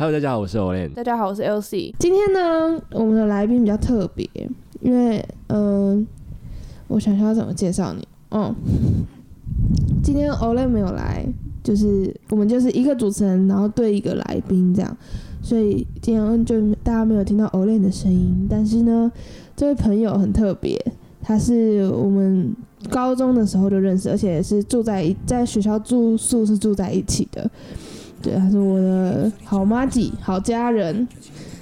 Hello，大家好，我是 Olen。大家好，我是 LC。今天呢，我们的来宾比较特别，因为嗯、我想想要怎么介绍你。嗯，今天 Olen 没有来，就是我们就是一个主持人，然后对一个来宾这样，所以今天就大家没有听到 Olen 的声音。但是呢，这位朋友很特别，他是我们高中的时候就认识，而且是住在一在学校住宿是住在一起的。对，他是我的好妈吉，好家人。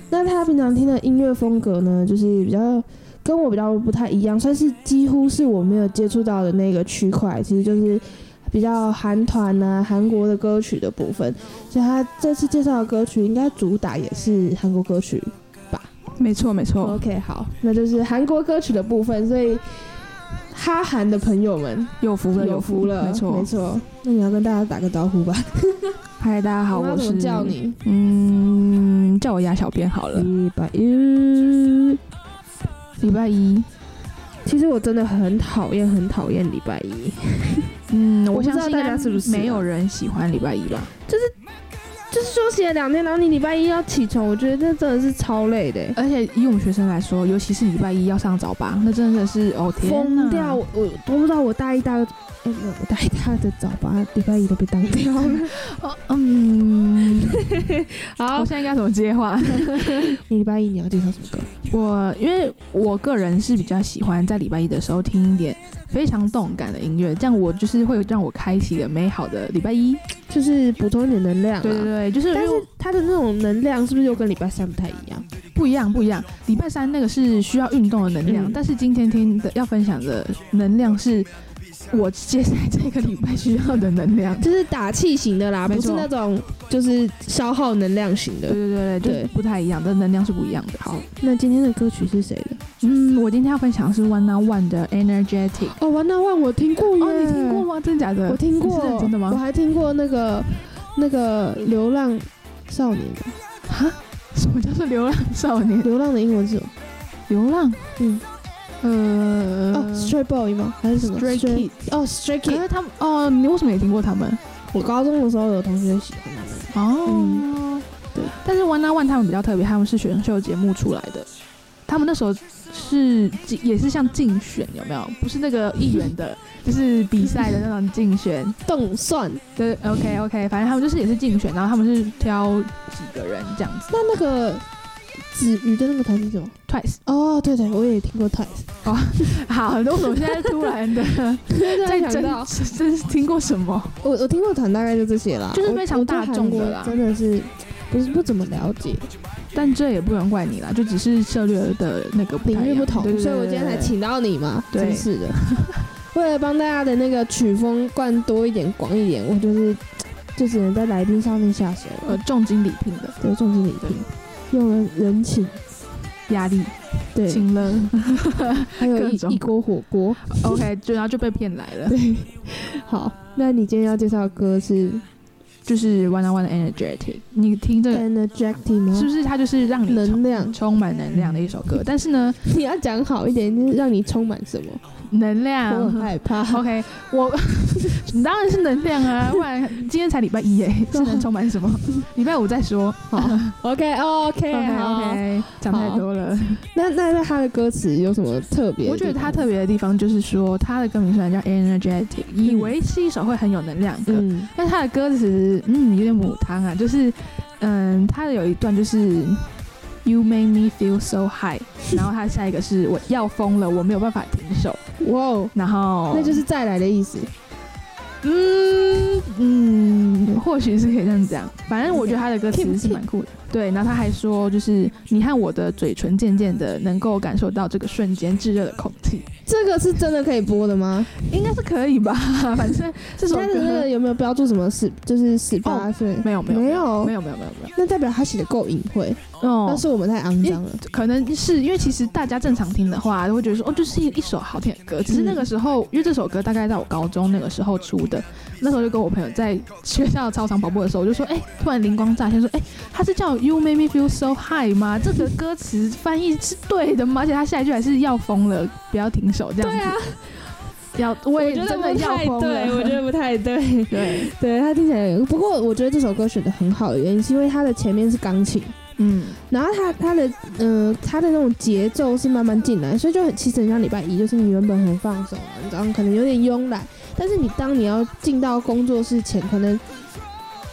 那他平常听的音乐风格呢，就是比较跟我比较不太一样，算是几乎是我没有接触到的那个区块，其实就是比较韩团啊、韩国的歌曲的部分。所以他这次介绍的歌曲应该主打也是韩国歌曲吧。没错，没错。OK，好，那就是韩国歌曲的部分，所以哈韩的朋友们有福了，有福了，没错，没。错。那你要跟大家打个招呼吧。嗨，大家好，我是叫你？嗯，叫我鸭小编好了。礼拜一。礼拜一，其实我真的很讨厌，很讨厌礼拜一。嗯，我不知道大家是不是啊没有人喜欢礼拜一吧？就是休息了两天，然后你礼拜一要起床，我觉得这真的是超累的欸，而且以我们学生来说，尤其是礼拜一要上早八，那真的是哦天哪疯掉！我我我不知道我大一大二，我大一大二的早八礼拜一都被当掉了。哦嗯，好我现，在应该怎么接话？你礼拜一你要介绍什么歌？我因为我个人是比较喜欢在礼拜一的时候听一点非常动感的音乐，这样我就是会让我开启了美好的礼拜一。就是补充一点能量、啊。对对对，就是但是因为它的那种能量是不是又跟礼拜三不太一样？不一样不一样。礼拜三那个是需要运动的能量，嗯但是今天听的要分享的能量是我接下来这个礼拜需要的能量。就是打气型的啦，不是那种就是消耗能量型的。对对对对，不太一样的能量是不一样的。好，那今天的歌曲是谁的？嗯，我今天要分享的是 One on One 的 Energetic。哦，，One on One 我听过耶，哦，你听过吗？真的假的？我听过，是真的吗我？还听过那个那个流浪少年的，哈？什么叫做流浪少年？流浪的英文是？流浪？嗯，呃，哦，Stray Boy 吗？还是什么 Stray Kid 哦，Stray 可 Kid。是他们哦，你为什么也听过他们？我高中的时候有同学喜欢他们。哦，嗯对但是 One on One 他们比较特别，他们是选秀节目出来的，他们那时候是竞也是像竞选，有没有？不是那个议员的，就是比赛的那种竞选。动算，对，OK OK，反正他们就是也是竞选，然后他们是挑几个人这样子。那那个子瑜的那个团是什么？Twice，哦，对对，我也听过 Twice。哦好，那为什么现在突然的 在在真想到，真是听过什么？我我听过团大概就这些啦，就是非常大众的啦真的是不是不怎么了解，但这也不能怪你啦，就只是策略的那个领域不同对，对所以我今天才。请到你嘛，真是的。为了帮大家的那个曲风灌多一点、广一点，我就是 就只能在来宾上面下手了。呃，重金礼聘的。对，重金礼聘，用了人情，压力，对，请了。还有一 一锅火锅。，OK，就然后就被骗来了，对，好，那你今天要介绍的歌是就是 One on One 的 Energetic，你听这个 Energetic 吗？是不是它就是让你能量？充满能量的一首歌？但是呢，你要讲好一点，就是让你充满什么？能我量很害怕。OK，我你 当然是能量啊，不然今天才礼拜一耶，是能充满什么？礼拜五再说。好，OK，OK，OK，OK，讲太多了。那那那他的歌词有什么特别？我觉得他特，别的地方就是说，他的歌名虽然叫 Energetic，以嗯为是一首会很有能量的但他的歌词嗯有点母汤啊，就是嗯他的有一段就是 You make me feel so high，然后他下一个是我要疯了，我没有办法停手，哇哦，然后那就是再来的意思。嗯嗯，或许是可以这样讲。反正我觉得他的歌词是蛮酷的。对，然后他还说，就是你和我的嘴唇渐渐的能够感受到这个瞬间炙热的空气，这个是真的可以播的吗？应该是可以吧？反正这首歌个有没有标注什么十，就是十八岁？没有没有没有没有没有没有没有那代表他写的够隐晦，哦但是我们太肮脏了。可能是因为其实大家正常听的话，都会觉得说哦，就是一一首好听的歌。只是那个时候，因为这首歌大概在我高中那个时候出的，那时候就跟我朋友在学校操场跑步的时候，我就说，哎、突然灵光乍现，说，哎、他是叫 You Make Me Feel So High 吗？这个歌词翻译是对的吗？而且他下一句还是要疯了，不要停手这样子。对啊，要，我也真的要疯对，了。我觉得不太对。对，对他听起来，不过我觉得这首歌选的很好的原因是因为它的前面是钢琴，嗯，然后它它的嗯、呃它的那种节奏是慢慢进来，所以就很其实很像礼拜一，就是你原本很放松，你早上可能有点慵懒，但是你当你要进到工作室前，可能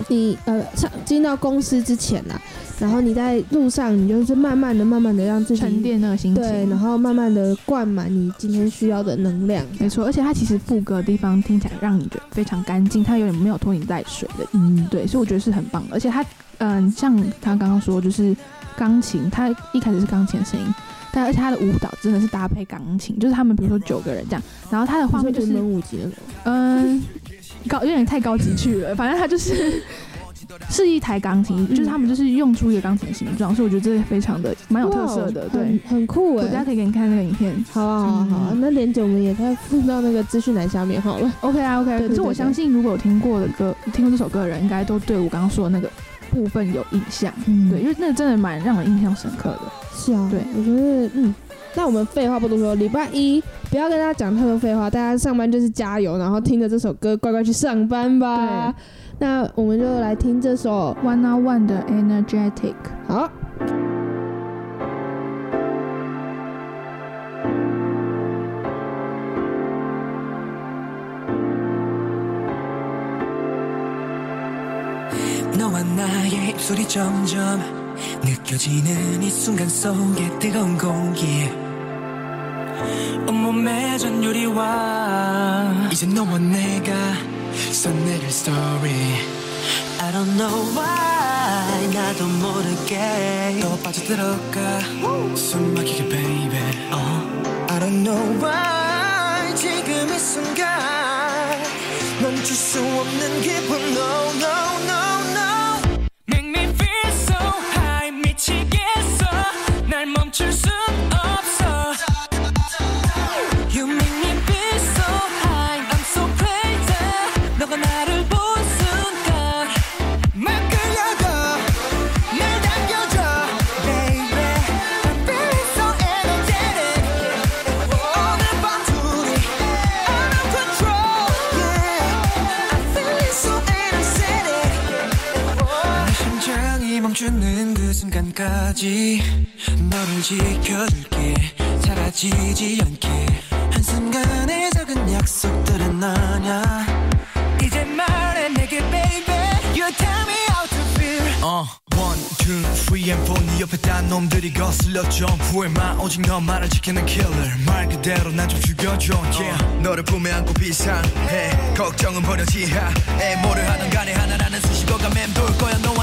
你呃上进到公司之前啦，然后你在路上，你就是慢慢的、慢慢的让自己沉淀那个心情。对，然后慢慢的灌满你今天需要的能量。没错，而且它其实副歌的地方听起来让你觉得非常干净，它有点没有拖泥带水的，嗯，对，所以我觉得是很棒的。而且它，嗯、像他刚刚说，就是钢琴，它一开始是钢琴的声音，但而且他的舞蹈真的是搭配钢琴，就是他们比如说九个人这样，然后他的画面就是。嗯，高有点太高级去了，反正他就是 是一台钢琴，就是他们就是用出一个钢琴的形状，所以我觉得这个非常的蛮有特色的，对。很很酷哎、我大家可以给你看那个影片好啊，好啊，好啊，嗯那连姐我们也再附到那个资讯栏下面好了。，OK 啊，OK 可是我相信，如果有听过的歌、听过这首歌的人，应该都对我刚刚说的那个部分有印象。嗯对，因为那个真的蛮让我印象深刻的。是啊，对我觉得嗯，那我们废话不多说，礼拜一不要跟大家讲太多废话，大家上班就是加油，然后听着这首歌乖乖去上班吧。那我们就来听这首 One on One 的 Energetic，好。 너와 나의 입술이 점점 느껴지는 이 순간 속에 뜨거운 공기. 온몸에 전율이와. 이제 너와 내가 써내릴 story. I don't know why 나도 모르게 또 빠져들어가. 숨 막히게 baby. 어. I don't know why 지금 이 순간 멈출 수 없는 기분. No no no 그 순간까지 너를 지켜줄게. 사라지지 않게. 한순간의 작은 약속들은 너냐? 이제 말해 내게 baby. You tell me how to feel. 어, one, two, three and four. 네 옆에 딴 놈들이 거슬려 점프해만 오직 너만을 지키는 killer. 말 그대로 난 좀 죽여줘. Yeah. 너를 품에 안고 비상해. 걱정은 버려 지하에 뭐를 하든 간에 하나라는 수식어가 맴돌 거야. 너와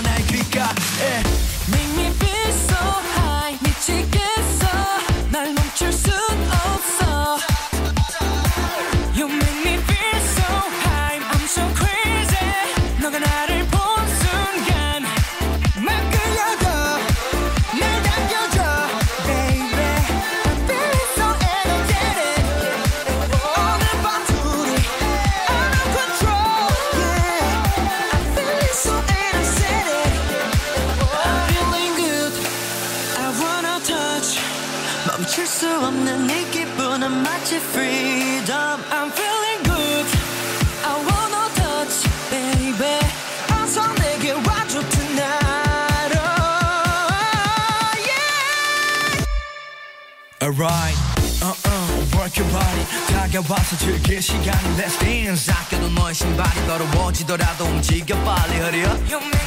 Alright, uh-uh, work your body. 다가와서 즐길 시간 Let's dance 아껴둔 너의 신발이 더러워지더라도 움직여 빨리 hurry up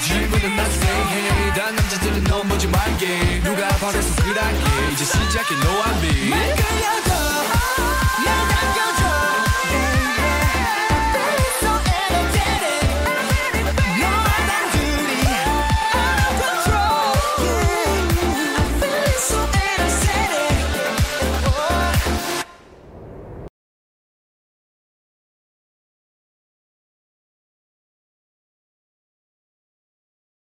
질문은 나중에 해. 단 남자들은 넘보지 말게 누가 바래서 그랄게 이제 시작해 no 要战就